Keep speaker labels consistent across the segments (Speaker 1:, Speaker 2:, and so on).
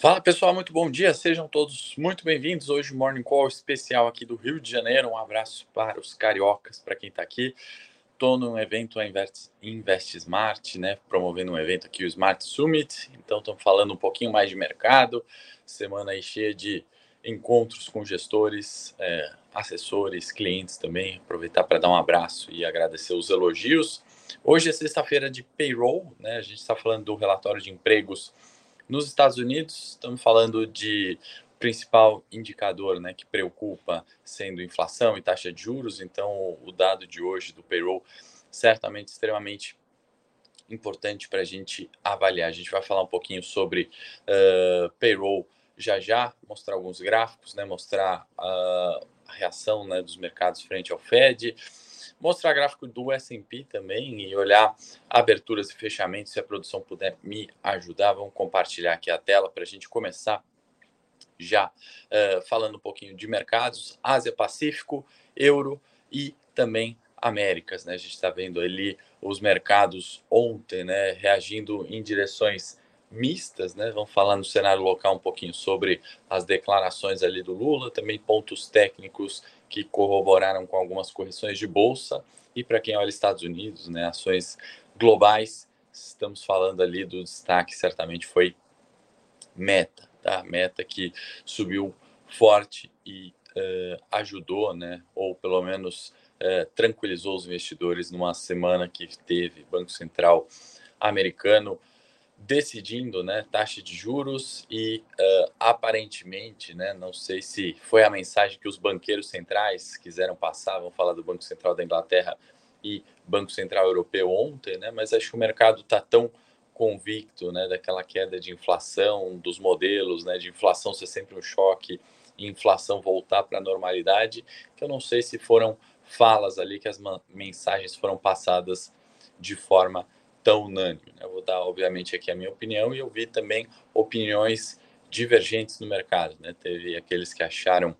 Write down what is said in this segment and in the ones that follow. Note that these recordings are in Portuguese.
Speaker 1: Fala pessoal, muito bom dia, sejam todos muito bem-vindos. Hoje, Morning Call especial aqui do Rio de Janeiro. Um abraço para os cariocas, para quem está aqui. Estou num evento a Invest, Invest Smart, né? Promovendo um evento aqui, o Smart Summit. Então, estamos falando um pouquinho mais de mercado. Semana aí cheia de encontros com gestores, é, assessores, clientes também. Aproveitar para dar um abraço e agradecer os elogios. Hoje é sexta-feira de payroll, né? A gente está falando do relatório de empregos nos Estados Unidos, estamos falando de principal indicador né, que preocupa sendo inflação e taxa de juros, então o dado de hoje do payroll certamente extremamente importante para a gente avaliar. A gente vai falar um pouquinho sobre uh, payroll já já, mostrar alguns gráficos, né, mostrar uh, a reação né, dos mercados frente ao Fed, mostrar gráfico do S&P também e olhar aberturas e fechamentos. Se a produção puder me ajudar, vamos compartilhar aqui a tela para a gente começar já uh, falando um pouquinho de mercados, Ásia Pacífico, Euro e também Américas, né? A gente está vendo ali os mercados ontem, né, reagindo em direções mistas, né? Vamos falar no cenário local um pouquinho sobre as declarações ali do Lula, também pontos técnicos que corroboraram com algumas correções de bolsa. E para quem olha Estados Unidos, né, ações globais, estamos falando ali do destaque, certamente foi Meta, tá? Meta que subiu forte e uh, ajudou, né, ou pelo menos uh, tranquilizou os investidores numa semana que teve Banco Central americano decidindo né, taxa de juros e uh, aparentemente, né, não sei se foi a mensagem que os banqueiros centrais quiseram passar, vamos falar do Banco Central da Inglaterra e Banco Central Europeu ontem, né, mas acho que o mercado está tão convicto né, daquela queda de inflação, dos modelos, né, de inflação ser sempre um choque e inflação voltar para a normalidade, que eu não sei se foram falas ali que as mensagens foram passadas de forma tão unânime. Né? Eu vou dar, obviamente, aqui a minha opinião e eu vi também opiniões divergentes no mercado. Né? Teve aqueles que acharam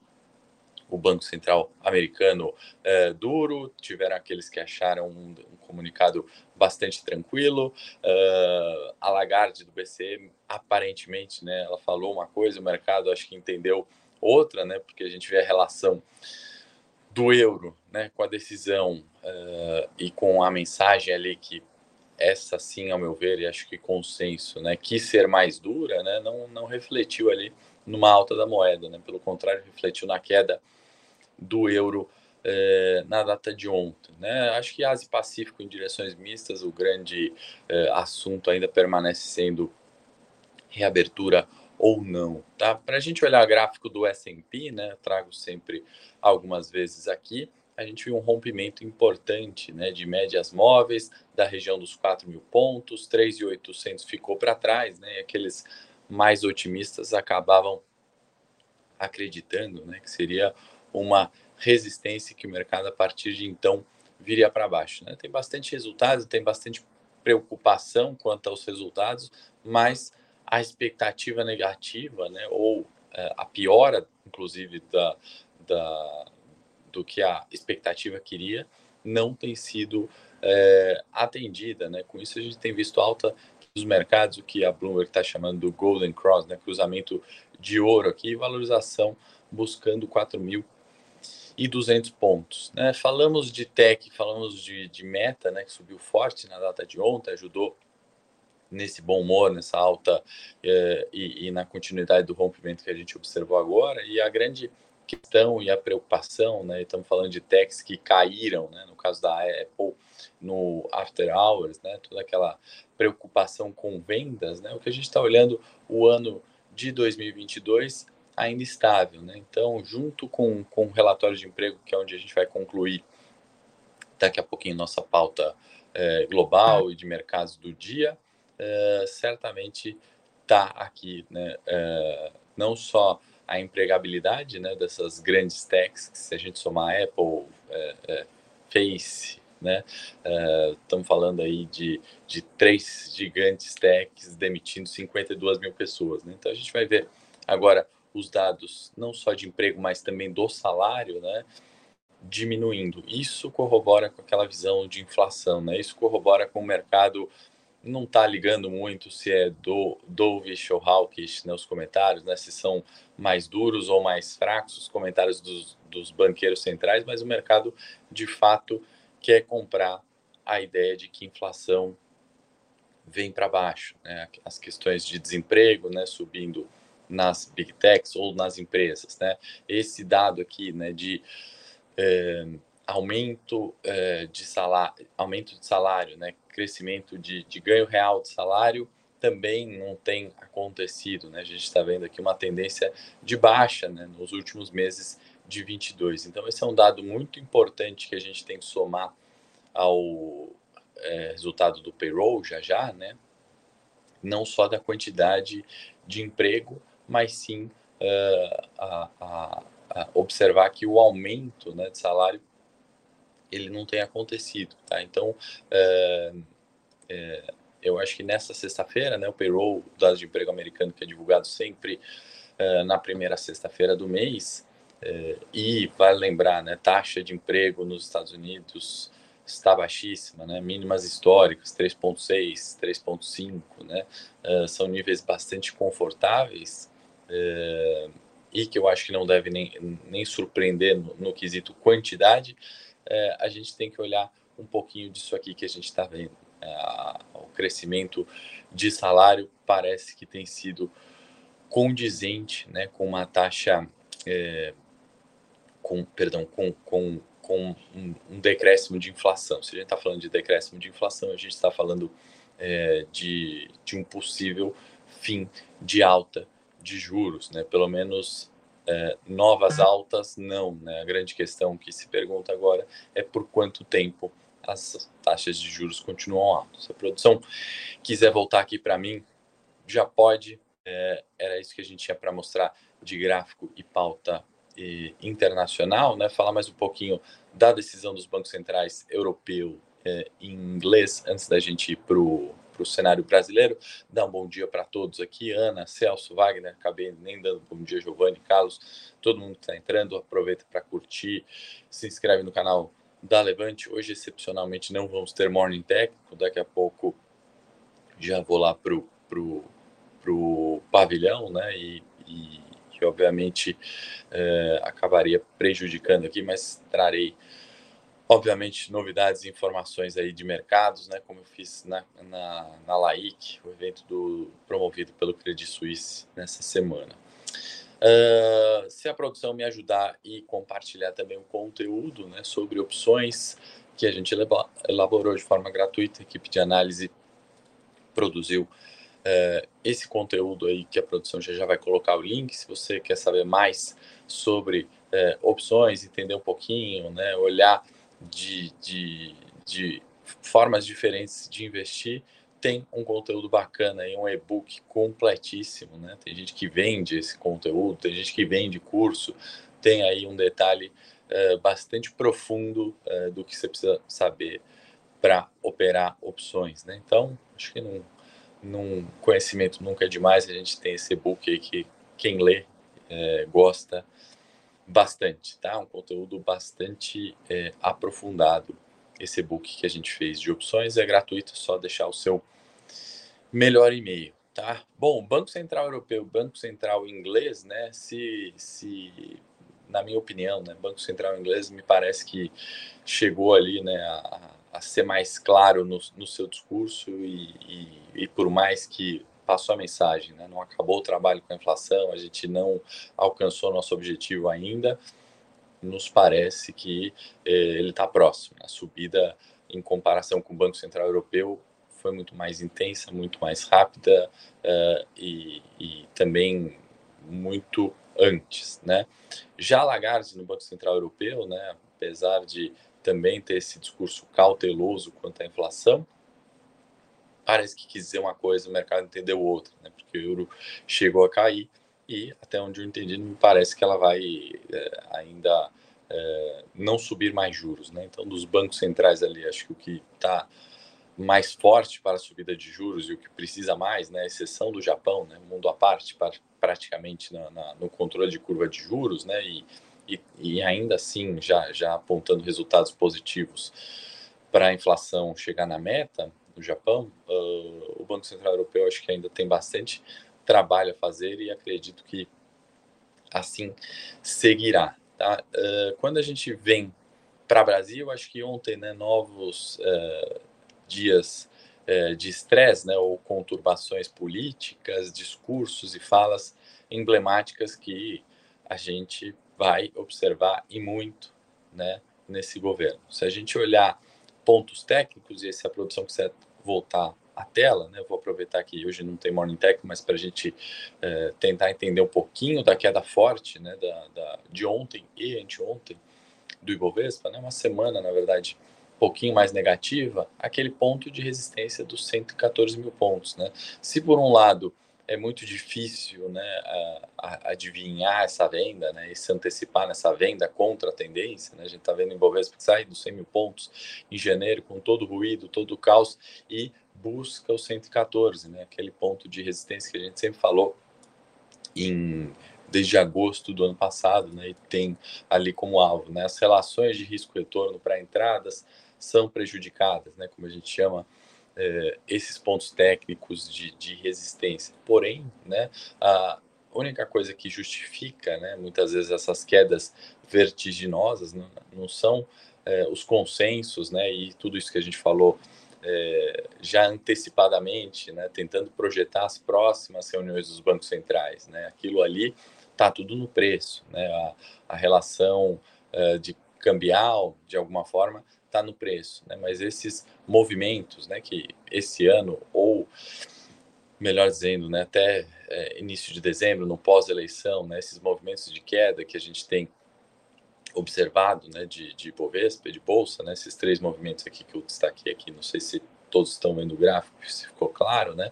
Speaker 1: o Banco Central americano é, duro, tiveram aqueles que acharam um, um comunicado bastante tranquilo. Uh, a Lagarde do BCE, aparentemente, né, ela falou uma coisa, o mercado acho que entendeu outra, né, porque a gente vê a relação do euro né, com a decisão uh, e com a mensagem ali que essa sim, ao meu ver, e acho que consenso, né, quis ser mais dura, né, não, não refletiu ali numa alta da moeda, né, pelo contrário, refletiu na queda do euro eh, na data de ontem. Né? Acho que Ásia e Pacífico em direções mistas, o grande eh, assunto ainda permanece sendo reabertura ou não. Tá? Para a gente olhar o gráfico do S&P, né, trago sempre algumas vezes aqui, a gente viu um rompimento importante né, de médias móveis da região dos 4 mil pontos, 3.800 ficou para trás, né, e aqueles mais otimistas acabavam acreditando né, que seria uma resistência que o mercado, a partir de então, viria para baixo. Né? Tem bastante resultados, tem bastante preocupação quanto aos resultados, mas a expectativa negativa, né, ou é, a piora, inclusive, da, da, do que a expectativa queria, não tem sido é, atendida. Né? Com isso, a gente tem visto alta dos mercados, o que a Bloomberg está chamando do Golden Cross, né? cruzamento de ouro aqui, valorização buscando 4.200 pontos. Né? Falamos de tech, falamos de, de meta, né? que subiu forte na data de ontem, ajudou nesse bom humor, nessa alta é, e, e na continuidade do rompimento que a gente observou agora. E a grande questão e a preocupação, né? Estamos falando de techs que caíram, né? No caso da Apple, no after hours, né? Toda aquela preocupação com vendas, né? O que a gente está olhando o ano de 2022 ainda estável, né? Então, junto com, com o relatório de emprego, que é onde a gente vai concluir daqui a pouquinho nossa pauta é, global e de mercados do dia, é, certamente está aqui, né? É, não só a empregabilidade né, dessas grandes techs, se a gente somar Apple, é, é, Face, né, estamos é, falando aí de, de três gigantes techs demitindo 52 mil pessoas. Né? Então a gente vai ver agora os dados não só de emprego, mas também do salário, né, diminuindo. Isso corrobora com aquela visão de inflação, né? Isso corrobora com o mercado não está ligando muito se é do dovish ou hawkish nos né, comentários, né, se são mais duros ou mais fracos os comentários dos, dos banqueiros centrais, mas o mercado de fato quer comprar a ideia de que inflação vem para baixo, né, as questões de desemprego, né, subindo nas big techs ou nas empresas, né, esse dado aqui, né, de é, aumento é, de salário, aumento de salário, né, crescimento de, de ganho real de salário também não tem acontecido, né? A gente está vendo aqui uma tendência de baixa, né, nos últimos meses de 22. Então esse é um dado muito importante que a gente tem que somar ao é, resultado do payroll já já, né? Não só da quantidade de emprego, mas sim uh, a, a, a observar que o aumento né, de salário ele não tem acontecido, tá? Então, é, é, eu acho que nessa sexta-feira, né, o payroll, o dado de emprego americano que é divulgado sempre é, na primeira sexta-feira do mês, é, e vale lembrar, né, taxa de emprego nos Estados Unidos está baixíssima, né, mínimas históricas, 3.6, 3.5, né, é, são níveis bastante confortáveis, e que eu acho que não deve nem, nem surpreender no, no quesito quantidade, a gente tem que olhar um pouquinho disso aqui que a gente está vendo. É, o crescimento de salário parece que tem sido condizente né, com uma taxa, é, com, perdão, com, com, com um, um, decréscimo de inflação. Se a gente está falando de decréscimo de inflação, a gente está falando é, de, de um possível fim de alta de juros, né? pelo menos é, novas altas, não. Né? A grande questão que se pergunta agora é por quanto tempo as taxas de juros continuam altas. Se a produção quiser voltar aqui para mim, já pode. É, era isso que a gente tinha para mostrar de gráfico e pauta e, internacional, né? Falar mais um pouquinho da decisão dos bancos centrais europeu é, em inglês antes da gente ir para o cenário brasileiro. Dá um bom dia para todos aqui, Ana, Celso, Wagner, acabei nem dando bom dia, Giovanni, Carlos, todo mundo que está entrando, aproveita para curtir, se inscreve no canal da Levante. Hoje, excepcionalmente, não vamos ter Morning Técnico, daqui a pouco já vou lá para o pro, pro pavilhão, né, e, e obviamente é, acabaria prejudicando aqui, mas trarei obviamente, novidades e informações aí de mercados, né, como eu fiz na, na, na LAIC, o evento do, promovido pelo Credit Suisse nessa semana. Uh, se a produção me ajudar e compartilhar também o conteúdo né, sobre opções que a gente elaborou de forma gratuita, a equipe de análise produziu uh, esse conteúdo aí que a produção já, já vai colocar o link. Se você quer saber mais sobre uh, opções, entender um pouquinho, né, olhar de, de, de formas diferentes de investir, tem um conteúdo bacana aí, um e-book completíssimo, né? Tem gente que vende esse conteúdo, tem gente que vende curso, tem aí um detalhe uh, bastante profundo uh, do que você precisa saber para operar opções, né? Então, acho que num, num conhecimento nunca é demais, a gente tem esse e-book aí que quem lê uh, gosta bastante, tá? Um conteúdo bastante aprofundado. Esse e-book que a gente fez de opções é gratuito, só deixar o seu melhor e-mail, tá? Bom, Banco Central Europeu, Banco Central Inglês, né? Se, se na minha opinião, né, Banco Central Inglês me parece que chegou ali, né, a, a ser mais claro no, no seu discurso e, e, e por mais que passou a mensagem, né? não acabou o trabalho com a inflação, a gente não alcançou nosso objetivo ainda, nos parece que eh, ele está próximo. A subida, em comparação com o Banco Central Europeu, foi muito mais intensa, muito mais rápida uh, e, e, também muito antes, né? Já Lagarde no Banco Central Europeu, né, apesar de também ter esse discurso cauteloso quanto à inflação, parece que quis dizer uma coisa, o mercado entendeu outra, né? Porque o euro chegou a cair e até onde eu entendi, me parece que ela vai é, ainda é, não subir mais juros, né? Então, dos bancos centrais ali, acho que o que está mais forte para a subida de juros e o que precisa mais, né, exceção do Japão, né, mundo à parte, praticamente na, na, no controle de curva de juros, né, e, e, e ainda assim já, já apontando resultados positivos para a inflação chegar na meta, no Japão, uh, o Banco Central Europeu acho que ainda tem bastante trabalho a fazer e acredito que assim seguirá. Tá? Uh, quando a gente vem para Brasil, acho que ontem, né, novos uh, dias uh, de estresse, né, ou conturbações políticas, discursos e falas emblemáticas que a gente vai observar e muito, né, nesse governo. Se a gente olhar pontos técnicos, e se a produção quiser voltar a tela, né? Vou aproveitar que hoje não tem Morning Tech, mas para a gente é, tentar entender um pouquinho da queda forte, né? Da, da, de ontem e anteontem do Ibovespa, né? Uma semana, na verdade, um pouquinho mais negativa, aquele ponto de resistência dos 114 mil pontos, né? Se por um lado é muito difícil né, a, a adivinhar essa venda né, e se antecipar nessa venda contra a tendência. Né? A gente está vendo o Ibovespa sair dos 100 mil pontos em janeiro com todo o ruído, todo o caos e busca o 114, né? aquele ponto de resistência que a gente sempre falou em desde agosto do ano passado, né, e tem ali como alvo, né, as relações de risco-retorno para entradas são prejudicadas, né, como a gente chama é, esses pontos técnicos de, de resistência. Porém, né, a única coisa que justifica, né, muitas vezes essas quedas vertiginosas, não, não são é, os consensos, né, e tudo isso que a gente falou é, já antecipadamente, né, tentando projetar as próximas reuniões dos bancos centrais. Né, aquilo ali está tudo no preço. Né, a, a relação de cambial, de alguma forma, está no preço. Né, mas esses movimentos né, que esse ano, ou melhor dizendo, né, até é, início de dezembro, no pós-eleição, né, esses movimentos de queda que a gente tem observado, né, de, de Bovespa, de Bolsa, né, esses três movimentos aqui que eu destaquei aqui, não sei se todos estão vendo o gráfico, se ficou claro, né,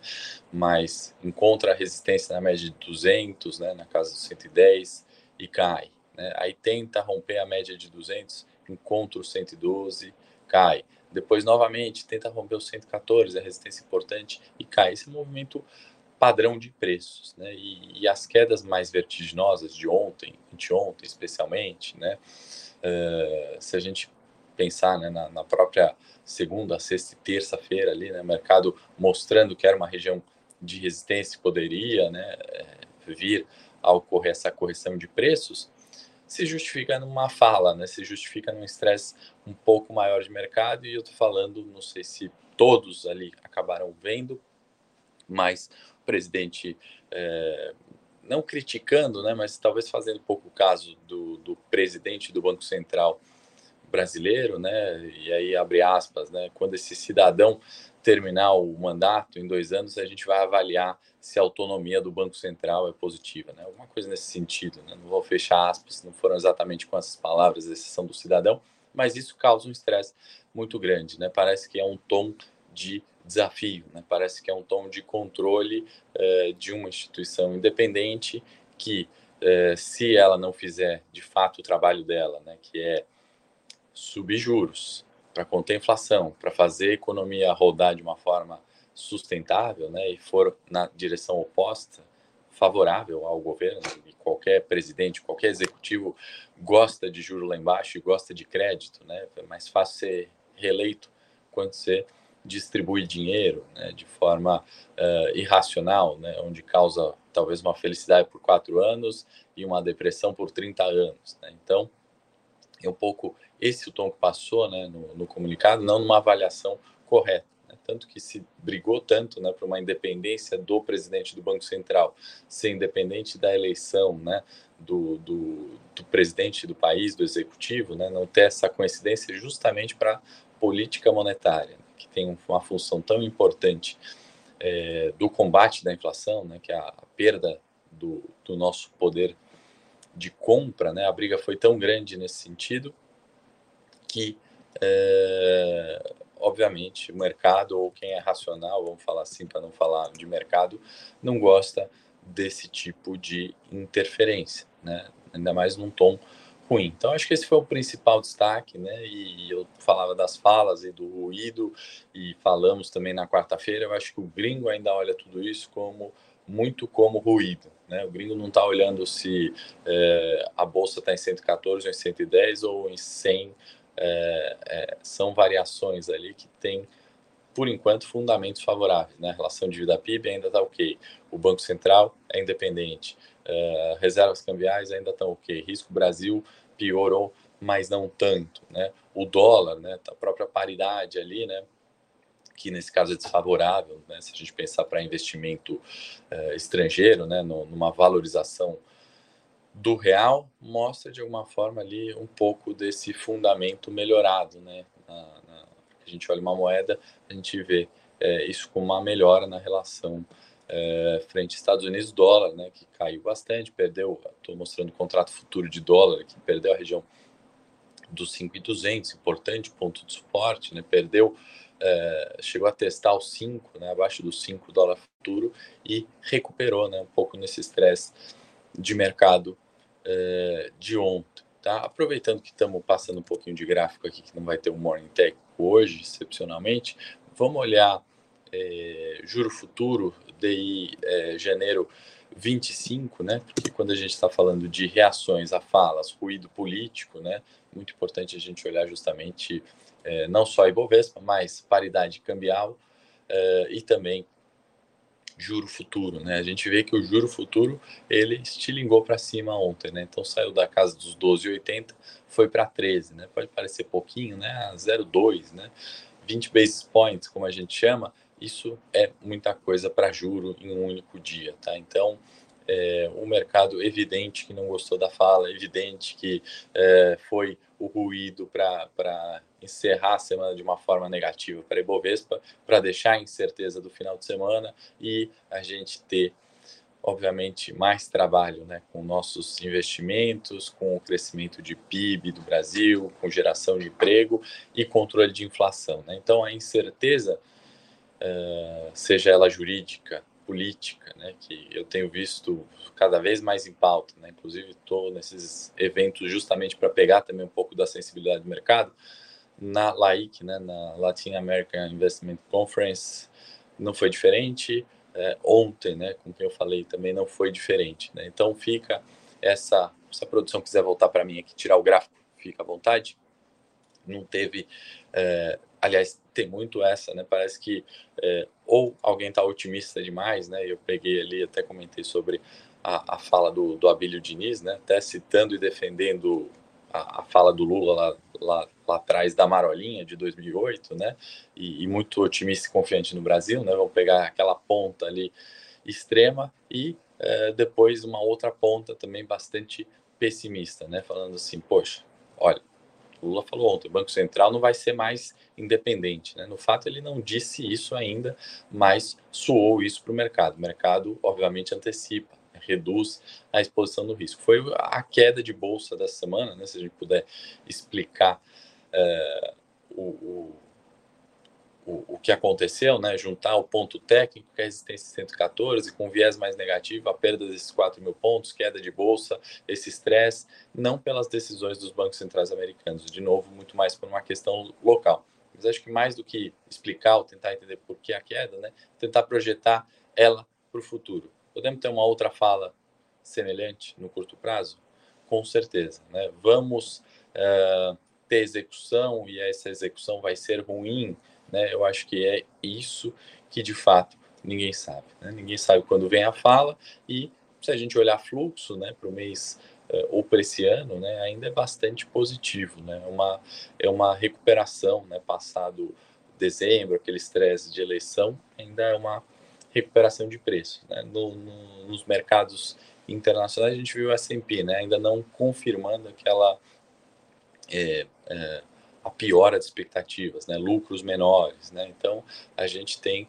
Speaker 1: mas encontra a resistência na média de 200, né, na casa dos 110 e cai, né, aí tenta romper a média de 200, encontra o 112, cai, depois novamente tenta romper o 114, a resistência importante e cai, esse movimento padrão de preços, né? E, e, as quedas mais vertiginosas de ontem, anteontem especialmente, né? Uh, se a gente pensar né, na, na, própria segunda, sexta e terça-feira ali, né? Mercado mostrando que era uma região de resistência poderia, né? É, vir a ocorrer essa correção de preços, se justifica numa fala, né? Se justifica num estresse um pouco maior de mercado e eu tô falando, não sei se todos ali acabaram vendo, mas presidente, é, não criticando, né, mas talvez fazendo pouco o caso do, do presidente do Banco Central brasileiro, né, e aí abre aspas, né, quando esse cidadão terminar o mandato em dois anos, a gente vai avaliar se a autonomia do Banco Central é positiva, né, alguma coisa nesse sentido, né, não vou fechar aspas, não foram exatamente com essas palavras, exceção do cidadão, mas isso causa um estresse muito grande, né, parece que é um tom de desafio. Né? Parece que é um tom de controle eh, de uma instituição independente que, eh, se ela não fizer de fato o trabalho dela, né, que é subir juros para conter inflação, para fazer a economia rodar de uma forma sustentável, né, e for na direção oposta, favorável ao governo, e qualquer presidente, qualquer executivo gosta de juro lá embaixo e gosta de crédito, né, é mais fácil ser reeleito quanto ser distribui dinheiro né, de forma uh, irracional, né, onde causa talvez uma felicidade por quatro anos e uma depressão por 30 anos. Né? Então, é um pouco esse o tom que passou né, no, no comunicado, não numa avaliação correta. Né? Tanto que se brigou tanto né, para uma independência do presidente do Banco Central, ser independente da eleição né, do, do, do presidente do país, do executivo, né, não ter essa coincidência justamente para política monetária que tem uma função tão importante é, do combate da inflação, né, que é a perda do, do nosso poder de compra, né, a briga foi tão grande nesse sentido que, é, obviamente, o mercado ou quem é racional, vamos falar assim para não falar de mercado, não gosta desse tipo de interferência, né, ainda mais num tom ruim. Então, acho que esse foi o principal destaque, né? E eu falava das falas e do ruído, e falamos também na quarta-feira. Eu acho que o gringo ainda olha tudo isso como muito como ruído. Né? O gringo não está olhando se é, a bolsa está em 114 ou em 110 ou em 100. É, é, são variações ali que têm por enquanto, fundamentos favoráveis. Né? A relação dívida PIB ainda está ok. O Banco Central é independente. Uh, reservas cambiais ainda estão ok. Risco Brasil piorou, mas não tanto. Né? O dólar, né? a própria paridade ali, né? que nesse caso é desfavorável, né? se a gente pensar para investimento uh, estrangeiro, né? Numa valorização do real, mostra de alguma forma ali um pouco desse fundamento melhorado, né? Na, na, a gente olha uma moeda, a gente vê é, isso com uma melhora na relação é, frente Estados Unidos dólar, né, que caiu bastante, perdeu, estou mostrando o contrato futuro de dólar, que perdeu a região dos 5,200, importante ponto de suporte, né, perdeu, é, chegou a testar os 5, né, abaixo dos 5 dólar futuro e recuperou, né, um pouco nesse estresse de mercado é, de ontem. Tá? Aproveitando que estamos passando um pouquinho de gráfico aqui, que não vai ter um Morning Tech hoje, excepcionalmente, vamos olhar é, juro futuro, DI é, janeiro 25, né? Porque quando a gente está falando de reações a falas, ruído político, né? Muito importante a gente olhar justamente é, não só a Ibovespa, mas paridade cambial e também juro futuro, né? A gente vê que o juro futuro ele estilingou para cima ontem, né? Então saiu da casa dos 12,80, foi para 13, né? Pode parecer pouquinho, né? 0,2, né? 20 basis points, como a gente chama, isso é muita coisa para juro em um único dia, tá? Então, é, o mercado evidente que não gostou da fala, evidente que é, foi o ruído para encerrar a semana de uma forma negativa para a Ibovespa, para deixar a incerteza do final de semana e a gente ter, obviamente, mais trabalho né, com nossos investimentos, com o crescimento de PIB do Brasil, com geração de emprego e controle de inflação. Né? Então, a incerteza, uh, seja ela jurídica, política, né, que eu tenho visto cada vez mais em pauta, né, inclusive estou nesses eventos justamente para pegar também um pouco da sensibilidade do mercado, na LAIC, né, na Latin American Investment Conference, não foi diferente, é, ontem, né, com quem eu falei também não foi diferente, né, então fica essa, se a produção quiser voltar para mim aqui, tirar o gráfico, fica à vontade, não teve é, aliás, tem muito essa, né? Parece que é, ou alguém está otimista demais, né? Eu peguei ali, até comentei sobre a, a fala do, do Abílio Diniz, né? Até citando e defendendo a, a fala do Lula lá, lá, lá, atrás da Marolinha de 2008, né? E, e, muito otimista e confiante no Brasil, né? Vamos pegar aquela ponta ali extrema e é, depois uma outra ponta também bastante pessimista, né? Falando assim, poxa, olha, Lula falou ontem, o Banco Central não vai ser mais independente. Né? No fato, ele não disse isso ainda, mas soou isso para o mercado. O mercado, obviamente, antecipa, reduz a exposição do risco. Foi a queda de bolsa dessa semana, né? se a gente puder explicar uh, o, o o, o que aconteceu, né? Juntar o ponto técnico, que é a resistência 114, com viés mais negativo, a perda desses 4 mil pontos, queda de bolsa, esse estresse, não pelas decisões dos bancos centrais americanos, de novo, muito mais por uma questão local. Mas acho que mais do que explicar ou tentar entender por que a queda, né? Tentar projetar ela para o futuro. Podemos ter uma outra fala semelhante no curto prazo? Com certeza, né? Vamos uh, ter execução e essa execução vai ser ruim né? Eu acho que é isso que de fato ninguém sabe. Né? Ninguém sabe quando vem a fala e se a gente olhar fluxo né, para o mês uh, ou para esse ano, né, ainda é bastante positivo. Né? É uma, é uma recuperação, né, passado dezembro, aquele estresse de eleição, ainda é uma recuperação de preço. Né? No, no, nos mercados internacionais, a gente viu o S&P, né, ainda não confirmando aquela é, é, a piora de expectativas, né? lucros menores. Né? Então, a gente tem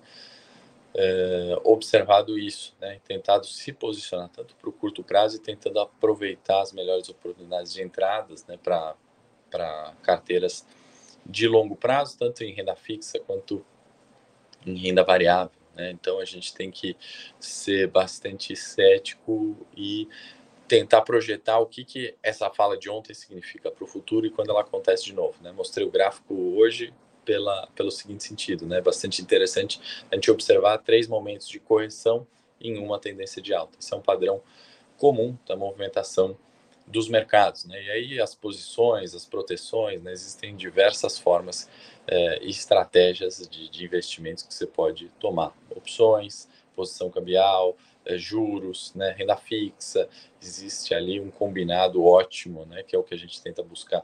Speaker 1: é, observado isso, né? tentado se posicionar tanto para o curto prazo e tentando aproveitar as melhores oportunidades de entradas né? para carteiras de longo prazo, tanto em renda fixa quanto em renda variável. Né? Então, a gente tem que ser bastante cético e tentar projetar o que, que essa fala de ontem significa para o futuro e quando ela acontece de novo. Né? Mostrei o gráfico hoje pela, pelo seguinte sentido, né? bastante interessante a gente observar três momentos de correção em uma tendência de alta. Isso é um padrão comum da movimentação dos mercados. Né? E aí as posições, as proteções, né? existem diversas formas é, e estratégias de, de, investimentos que você pode tomar. Opções, posição cambial, juros, né? renda fixa, existe ali um combinado ótimo, né? que é o que a gente tenta buscar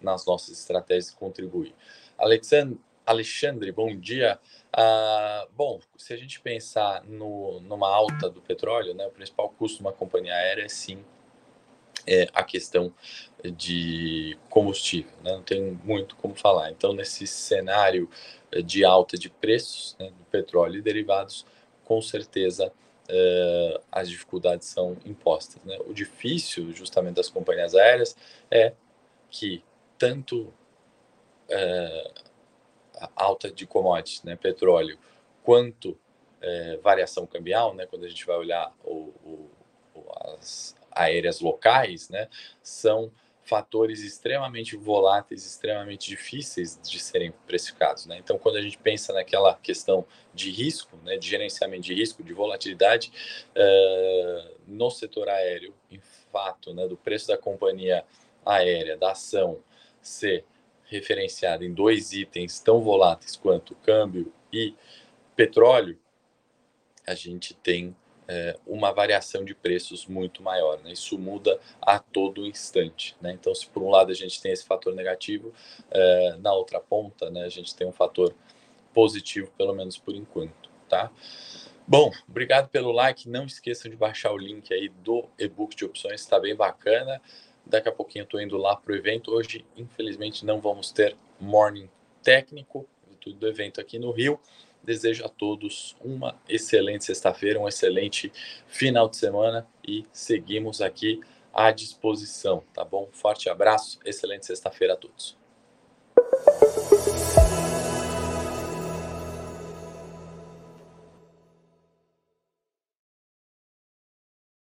Speaker 1: nas nossas estratégias e contribuir. Alexandre, Alexandre, bom dia. Ah, bom, se a gente pensar no, numa alta do petróleo, né, o principal custo de uma companhia aérea é sim é a questão de combustível, né? não tem muito como falar. Então, nesse cenário de alta de preços né, do petróleo e derivados, com certeza uh, as dificuldades são impostas. Né? O difícil, justamente, das companhias aéreas é que tanto uh, a alta de commodities, né, petróleo, quanto uh, variação cambial, né, quando a gente vai olhar o, o, as aéreas locais, né, são fatores extremamente voláteis, extremamente difíceis de serem precificados. Né? Então, quando a gente pensa naquela questão de risco, né, de gerenciamento de risco, de volatilidade, uh, no setor aéreo, em fato, né, do preço da companhia aérea, da ação, ser referenciada em dois itens tão voláteis quanto câmbio e petróleo, a gente tem é, uma variação de preços muito maior. Né? Isso muda a todo instante. Né? Então, se por um lado a gente tem esse fator negativo, é, na outra ponta né, a gente tem um fator positivo, pelo menos por enquanto. Tá? Bom, obrigado pelo like. Não esqueçam de baixar o link aí do e-book de opções, está bem bacana. Daqui a pouquinho eu estou indo lá para o evento. Hoje, infelizmente, não vamos ter morning técnico do evento aqui no Rio. Desejo a todos uma excelente sexta-feira, um excelente final de semana e seguimos aqui à disposição, tá bom? Forte abraço, excelente sexta-feira a todos.